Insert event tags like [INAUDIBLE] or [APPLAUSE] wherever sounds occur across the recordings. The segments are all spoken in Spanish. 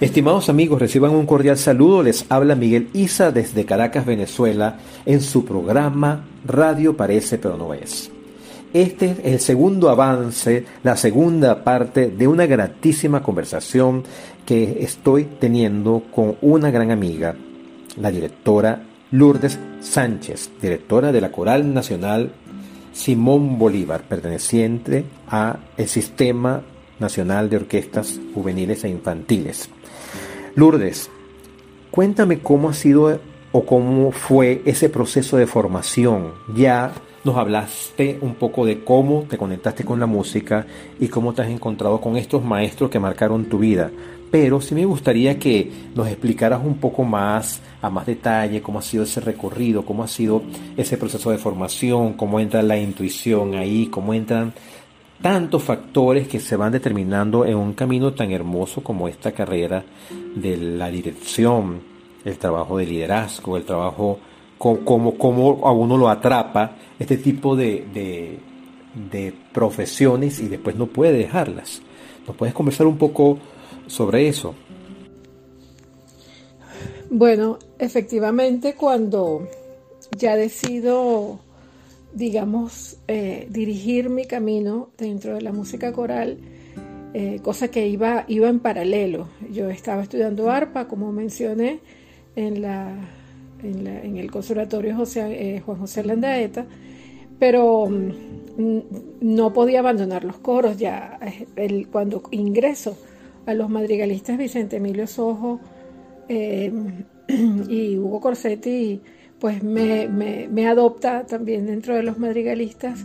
Estimados amigos, reciban un cordial saludo. Les habla Miguel Isa desde Caracas, Venezuela, en su programa Radio Parece pero no es. Este es el segundo avance, la segunda parte de una gratísima conversación que estoy teniendo con una gran amiga, la directora Lourdes Sánchez, directora de la Coral Nacional Simón Bolívar, perteneciente a el Sistema Nacional de Orquestas Juveniles e Infantiles. Lourdes, cuéntame cómo ha sido o cómo fue ese proceso de formación. Ya nos hablaste un poco de cómo te conectaste con la música y cómo te has encontrado con estos maestros que marcaron tu vida. Pero sí me gustaría que nos explicaras un poco más, a más detalle, cómo ha sido ese recorrido, cómo ha sido ese proceso de formación, cómo entra la intuición ahí, cómo entran tantos factores que se van determinando en un camino tan hermoso como esta carrera de la dirección, el trabajo de liderazgo, el trabajo como, como a uno lo atrapa este tipo de, de, de, profesiones y después no puede dejarlas. ¿Nos puedes conversar un poco sobre eso? Bueno, efectivamente cuando ya decido digamos, eh, dirigir mi camino dentro de la música coral, eh, cosa que iba, iba en paralelo. Yo estaba estudiando arpa, como mencioné, en, la, en, el Conservatorio José, eh, Juan José Landaeta, pero mm, no podía abandonar los coros. Ya el, cuando ingreso a los madrigalistas Vicente Emilio Sojo [CLEARS THROAT] y Hugo Corsetti, pues me, adopta también dentro de los madrigalistas.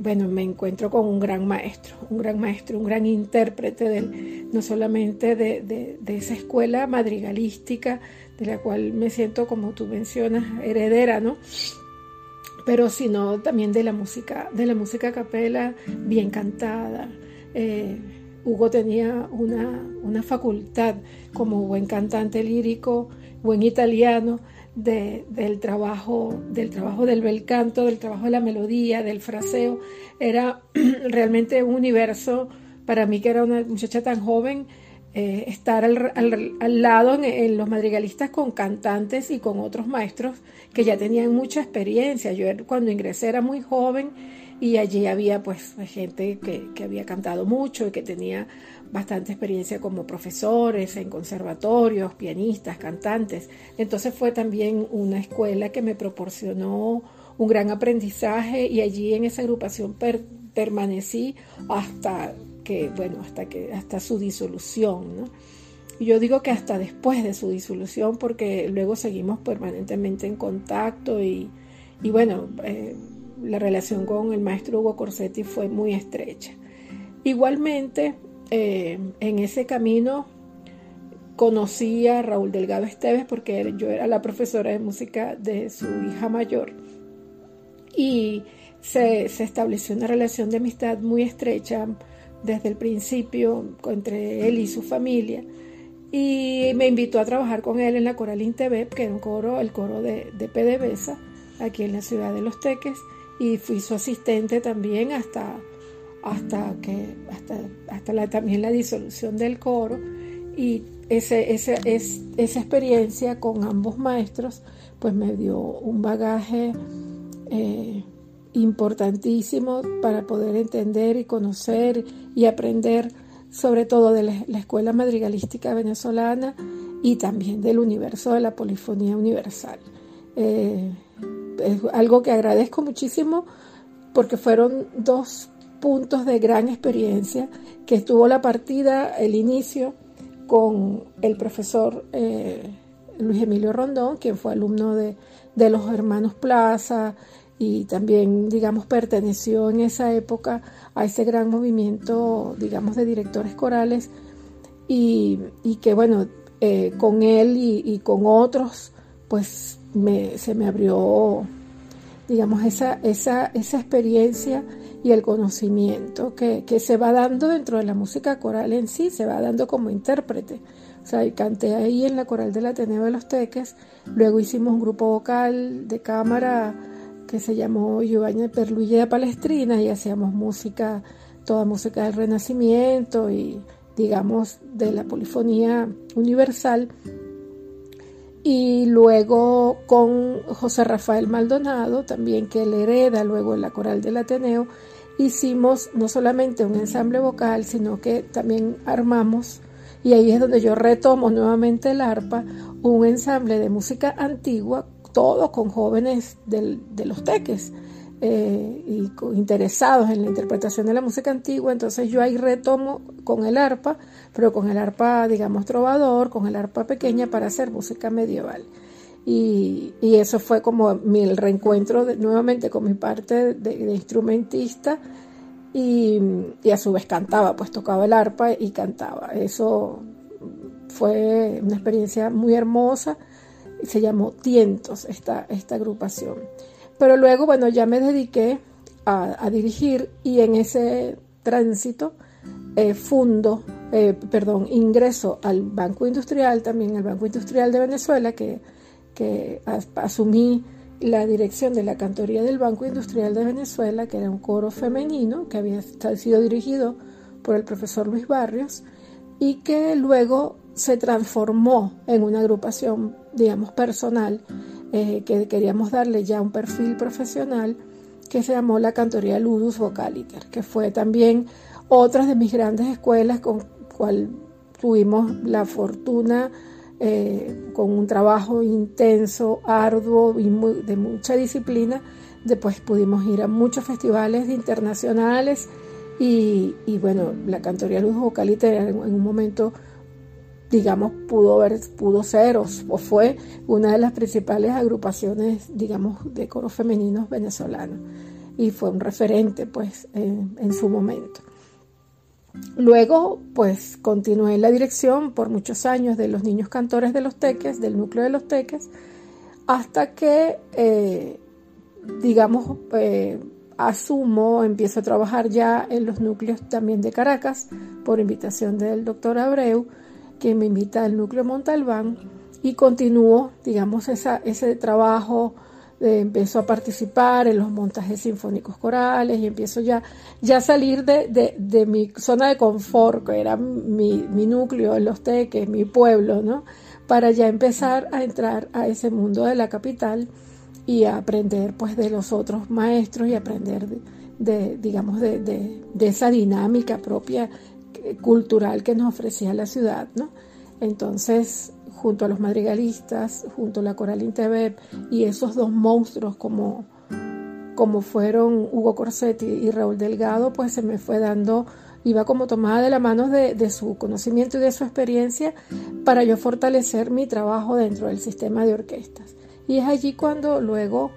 bueno, me encuentro con un gran maestro, un gran maestro, un gran intérprete del, no solamente de, esa escuela madrigalística, de la cual me siento, como tú mencionas, heredera, ¿no? Pero sino también de la música, de la música capela bien cantada. Eh, Hugo tenía una, una facultad como buen cantante lírico, buen italiano, del, trabajo, del trabajo del bel canto, del trabajo de la melodía, del fraseo. Era [CLEARS THROAT] realmente un universo para mí que era una muchacha tan joven, eh, estar al, al, lado en, los madrigalistas con cantantes y con otros maestros que ya tenían mucha experiencia. Yo cuando ingresé era muy joven y allí había pues gente que, que había cantado mucho y que tenía bastante experiencia como profesores en conservatorios, pianistas, cantantes. Entonces fue también una escuela que me proporcionó un gran aprendizaje y allí en esa agrupación permanecí hasta que, bueno, hasta que, hasta su disolución, yo digo que hasta después de su disolución, porque luego seguimos permanentemente en contacto y, bueno, eh, la relación con el maestro Hugo Corsetti fue muy estrecha. Igualmente, eh, en ese camino conocí a Raúl Delgado Esteves porque yo era la profesora de música de su hija mayor. Y se, estableció una relación de amistad muy estrecha desde el principio entre él y su familia. Y me invitó a trabajar con él en la Coral Intebep, que era un coro, el coro de, de PDVSA, aquí en la ciudad de Los Teques, y fui su asistente también hasta hasta que hasta, hasta la, también la disolución del coro y ese, ese, es, esa experiencia con ambos maestros pues me dio un bagaje eh, importantísimo para poder entender y conocer y aprender sobre todo de la, escuela madrigalística venezolana y también del universo de la polifonía universal. Eh, es algo que agradezco muchísimo porque fueron dos puntos de gran experiencia que tuvo la partida, el inicio, con el profesor eh, Luis Emilio Rondón, quien fue alumno de, los hermanos Plaza y también, digamos, perteneció en esa época a ese gran movimiento, digamos, de directores corales y, que, bueno, eh, con él y, con otros, pues se me abrió, digamos, esa, esa, esa experiencia y el conocimiento que, se va dando dentro de la música coral en sí, se va dando como intérprete. O sea, canté ahí en la coral del Ateneo de los Teques, luego hicimos un grupo vocal de cámara que se llamó Giovanni Perluye de Palestrina y hacíamos música, toda música del Renacimiento y, digamos, de la polifonía universal. Y luego con José Rafael Maldonado, también que él hereda luego en la coral del Ateneo, hicimos no solamente un ensamble vocal, sino que también armamos, y ahí es donde yo retomo nuevamente el arpa, un ensamble de música antigua, todo con jóvenes de los teques. Eh, y interesados en la interpretación de la música antigua, entonces yo ahí retomo con el arpa, pero con el arpa, digamos, trovador, con el arpa pequeña para hacer música medieval. Y, eso fue como mi, el reencuentro nuevamente con mi parte de, instrumentista y, y, a su vez cantaba, pues tocaba el arpa y cantaba. Eso fue una experiencia muy hermosa, se llamó Tientos esta, esta agrupación. Pero luego, bueno, ya me dediqué a, dirigir y en ese tránsito eh, fundo, eh, perdón, ingreso al Banco Industrial, también al Banco Industrial de Venezuela, que, que asumí la dirección de la cantoría del Banco Industrial de Venezuela, que era un coro femenino que había sido dirigido por el profesor Luis Barrios y que luego se transformó en una agrupación, digamos, personal eh, que queríamos darle ya un perfil profesional que se llamó la Cantoría Ludus Vocaliter, que fue también otra de mis grandes escuelas con cual tuvimos la fortuna eh, con un trabajo intenso, arduo y de mucha disciplina. Después pudimos ir a muchos festivales internacionales y, bueno, la Cantoría Ludus Vocaliter en un momento digamos, pudo, ver, pudo ser o, fue una de las principales agrupaciones, digamos, de coros femeninos venezolanos y fue un referente, pues, en, su momento. Luego, pues, continué en la dirección por muchos años de los niños cantores de los teques, del núcleo de los teques, hasta que, eh, digamos, eh, asumo, empiezo a trabajar ya en los núcleos también de Caracas, por invitación del doctor Abreu, que me invita al núcleo Montalbán y continúo, digamos, ese trabajo, empiezo a participar en los montajes sinfónicos corales y empiezo ya, ya a salir de, mi zona de confort, que era mi, núcleo en los teques, mi pueblo, ¿no? Para ya empezar a entrar a ese mundo de la capital y a aprender pues de los otros maestros y aprender de, digamos, de, esa dinámica propia cultural que nos ofrecía la ciudad, ¿no? Entonces, junto a los madrigalistas, junto a la Coral Intebeb y esos dos monstruos como, como fueron Hugo Corsetti y Raúl Delgado, pues se me fue dando, iba como tomada de la mano de su conocimiento y de su experiencia para yo fortalecer mi trabajo dentro del sistema de orquestas. Y es allí cuando luego,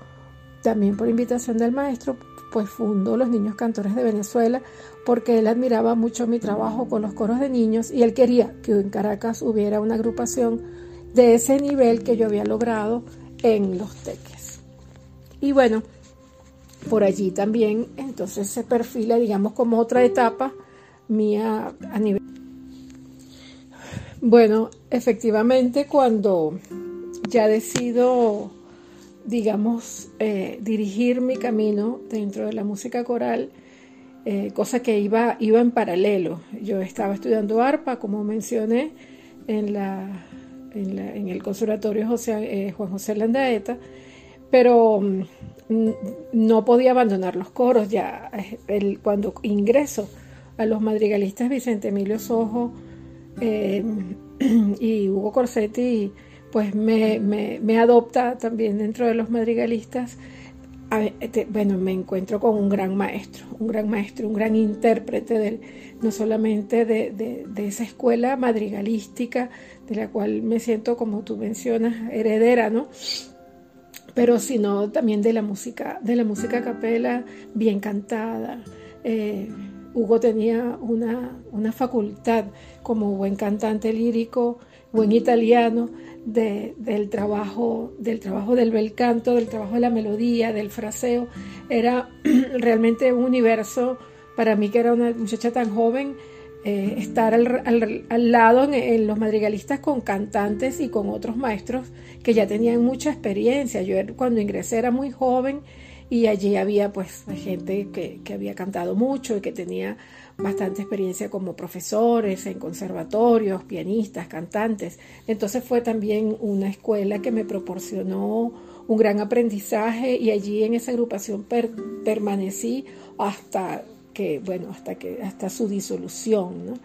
también por invitación del maestro, pues fundó Los Niños Cantores de Venezuela, porque él admiraba mucho mi trabajo con los coros de niños y él quería que en Caracas hubiera una agrupación de ese nivel que yo había logrado en los teques. Y bueno, por allí también entonces se perfila, digamos, como otra etapa mía a nivel... Bueno, efectivamente cuando ya decido, digamos, eh, dirigir mi camino dentro de la música coral, eh, cosa que iba, iba en paralelo. Yo estaba estudiando arpa, como mencioné, en, la, en, el conservatorio José, eh, Juan José Landaeta, pero mm, no podía abandonar los coros. Ya el, cuando ingreso a los madrigalistas Vicente Emilio Sojo eh, [CLEARS THROAT] y Hugo Corsetti, pues me, me, adopta también dentro de los madrigalistas este, bueno, me encuentro con un gran maestro, un gran maestro, un gran intérprete del, no solamente de, esa escuela madrigalística, de la cual me siento, como tú mencionas, heredera, ¿no? Pero sino también de la música, de la música capela bien cantada. Eh, Hugo tenía una, una facultad como buen cantante lírico, buen italiano, del, trabajo, del trabajo del bel canto, del trabajo de la melodía, del fraseo. Era [CLEARS THROAT] realmente un universo para mí que era una muchacha tan joven. Eh, estar al, lado en, los madrigalistas con cantantes y con otros maestros que ya tenían mucha experiencia. Yo cuando ingresé era muy joven y allí había pues gente que, que había cantado mucho y que tenía bastante experiencia como profesores en conservatorios, pianistas, cantantes. Entonces fue también una escuela que me proporcionó un gran aprendizaje y allí en esa agrupación permanecí hasta que, bueno, hasta que, hasta su disolución,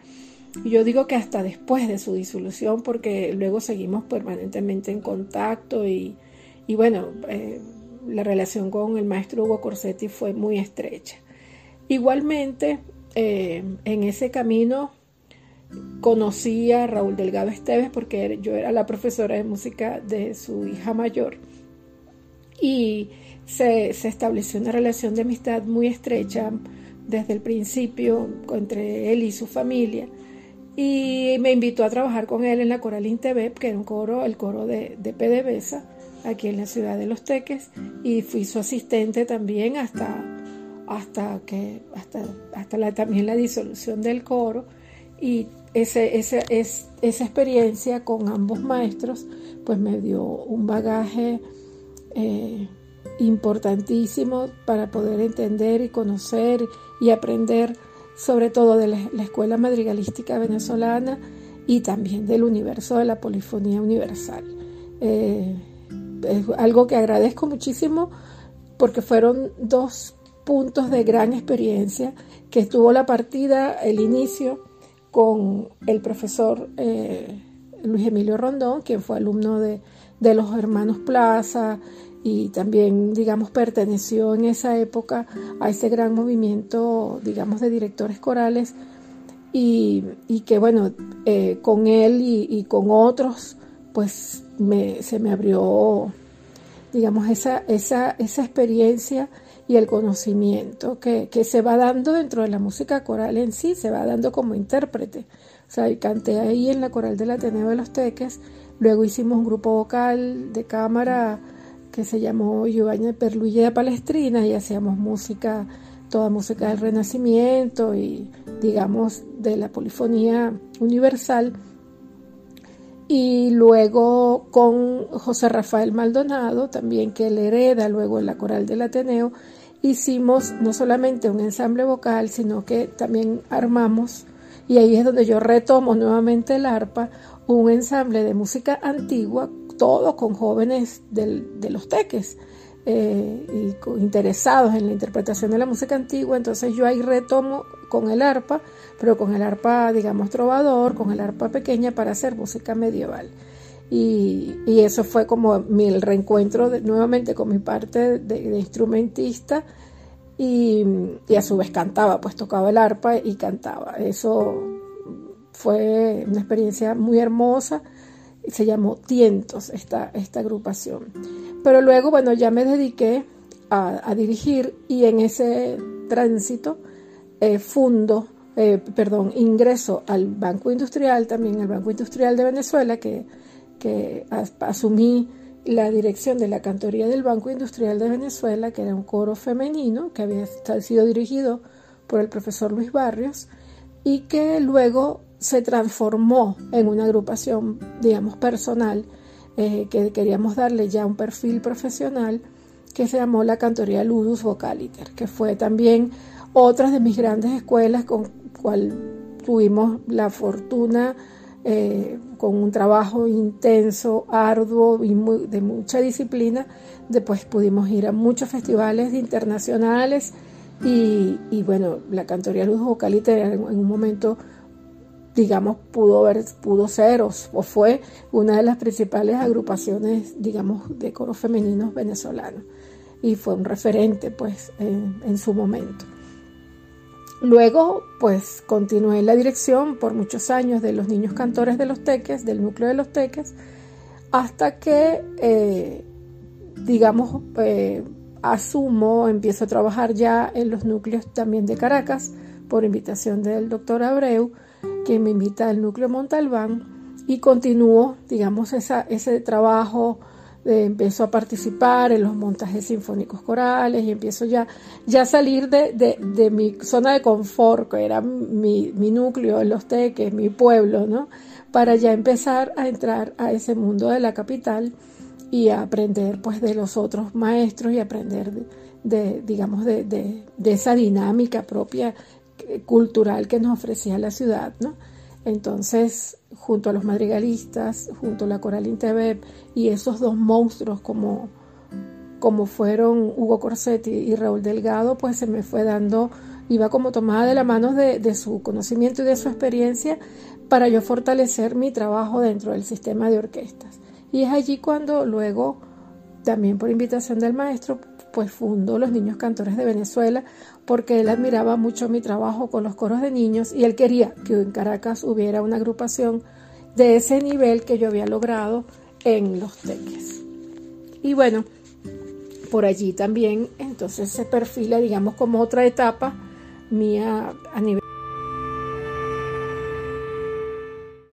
yo digo que hasta después de su disolución, porque luego seguimos permanentemente en contacto y, y bueno, eh, la relación con el maestro Hugo Corsetti fue muy estrecha. Igualmente, eh, en ese camino conocí a Raúl Delgado Esteves porque yo era la profesora de música de su hija mayor y se, se estableció una relación de amistad muy estrecha desde el principio entre él y su familia. Y me invitó a trabajar con él en la Coral Intebep, que era un coro, el coro de, de PDVSA, aquí en la ciudad de Los Teques, y fui su asistente también hasta, hasta, que, hasta, hasta la, también la disolución del coro. Y ese, ese, es, esa experiencia con ambos maestros, pues me dio un bagaje eh, importantísimo para poder entender y conocer y aprender sobre todo de la, Escuela Madrigalística Venezolana y también del universo de la polifonía universal. Eh, es algo que agradezco muchísimo porque fueron dos puntos de gran experiencia que estuvo la partida, el inicio, con el profesor eh, Luis Emilio Rondón, quien fue alumno de, de los hermanos Plaza y también, digamos, perteneció en esa época a ese gran movimiento, digamos, de directores corales. Y, que, bueno, eh, con él y, con otros, pues me, se me abrió, digamos, esa, esa, esa experiencia y el conocimiento que, que, se va dando dentro de la música coral en sí, se va dando como intérprete. O sea, canté ahí en la coral del Ateneo de los Teques, luego hicimos un grupo vocal de cámara que se llamó Giovanni de Palestrina y hacíamos música, toda música del Renacimiento y digamos de la polifonía universal. Y luego con José Rafael Maldonado, también que él hereda luego en la coral del Ateneo, hicimos no solamente un ensamble vocal, sino que también armamos, y ahí es donde yo retomo nuevamente el arpa, un ensamble de música antigua todo con jóvenes de los teques eh, interesados en la interpretación de la música antigua. Entonces yo ahí retomo con el arpa, pero con el arpa, digamos, trovador, con el arpa pequeña para hacer música medieval. Y, eso fue como mi, el reencuentro nuevamente con mi parte de, instrumentista y, y, a su vez cantaba, pues tocaba el arpa y cantaba. Eso fue una experiencia muy hermosa se llamó Tientos esta, esta agrupación. Pero luego, bueno, ya me dediqué a, dirigir y en ese tránsito eh, fundo, eh, perdón, ingreso al Banco Industrial, también al Banco Industrial de Venezuela, que, que asumí la dirección de la cantoría del Banco Industrial de Venezuela, que era un coro femenino que había sido dirigido por el profesor Luis Barrios y que luego se transformó en una agrupación, digamos, personal, eh, que queríamos darle ya un perfil profesional, que se llamó la Cantoría Ludus Vocaliter, que fue también otra de mis grandes escuelas con cual tuvimos la fortuna eh, con un trabajo intenso, arduo y de mucha disciplina, después pudimos ir a muchos festivales internacionales y, bueno, la Cantoría Ludus Vocaliter en un momento digamos, pudo, ver, pudo ser o, fue una de las principales agrupaciones, digamos, de coros femeninos venezolanos. Y fue un referente, pues, en, su momento. Luego, pues, continué en la dirección por muchos años de los niños cantores de los teques, del núcleo de los teques, hasta que, eh, digamos, eh, asumo, empiezo a trabajar ya en los núcleos también de Caracas, por invitación del doctor Abreu, que me invita al núcleo Montalbán y continúo, digamos, ese trabajo. Eh, empiezo a participar en los montajes sinfónicos corales y empiezo ya, ya a salir de, de, mi zona de confort, que era mi, mi núcleo en los teques, mi pueblo, ¿no? Para ya empezar a entrar a ese mundo de la capital y a aprender pues de los otros maestros y aprender de digamos, de, de, esa dinámica propia eh, cultural que nos ofrecía la ciudad, ¿no? Entonces, junto a los madrigalistas, junto a la Coral Intebeb y esos dos monstruos como, como fueron Hugo Corsetti y Raúl Delgado, pues se me fue dando, iba como tomada de la mano de, de su conocimiento y de su experiencia para yo fortalecer mi trabajo dentro del sistema de orquestas. Y es allí cuando luego, también por invitación del maestro, pues fundó los Niños Cantores de Venezuela, porque él admiraba mucho mi trabajo con los coros de niños y él quería que en Caracas hubiera una agrupación de ese nivel que yo había logrado en los teques. Y bueno, por allí también entonces se perfila, digamos, como otra etapa mía a nivel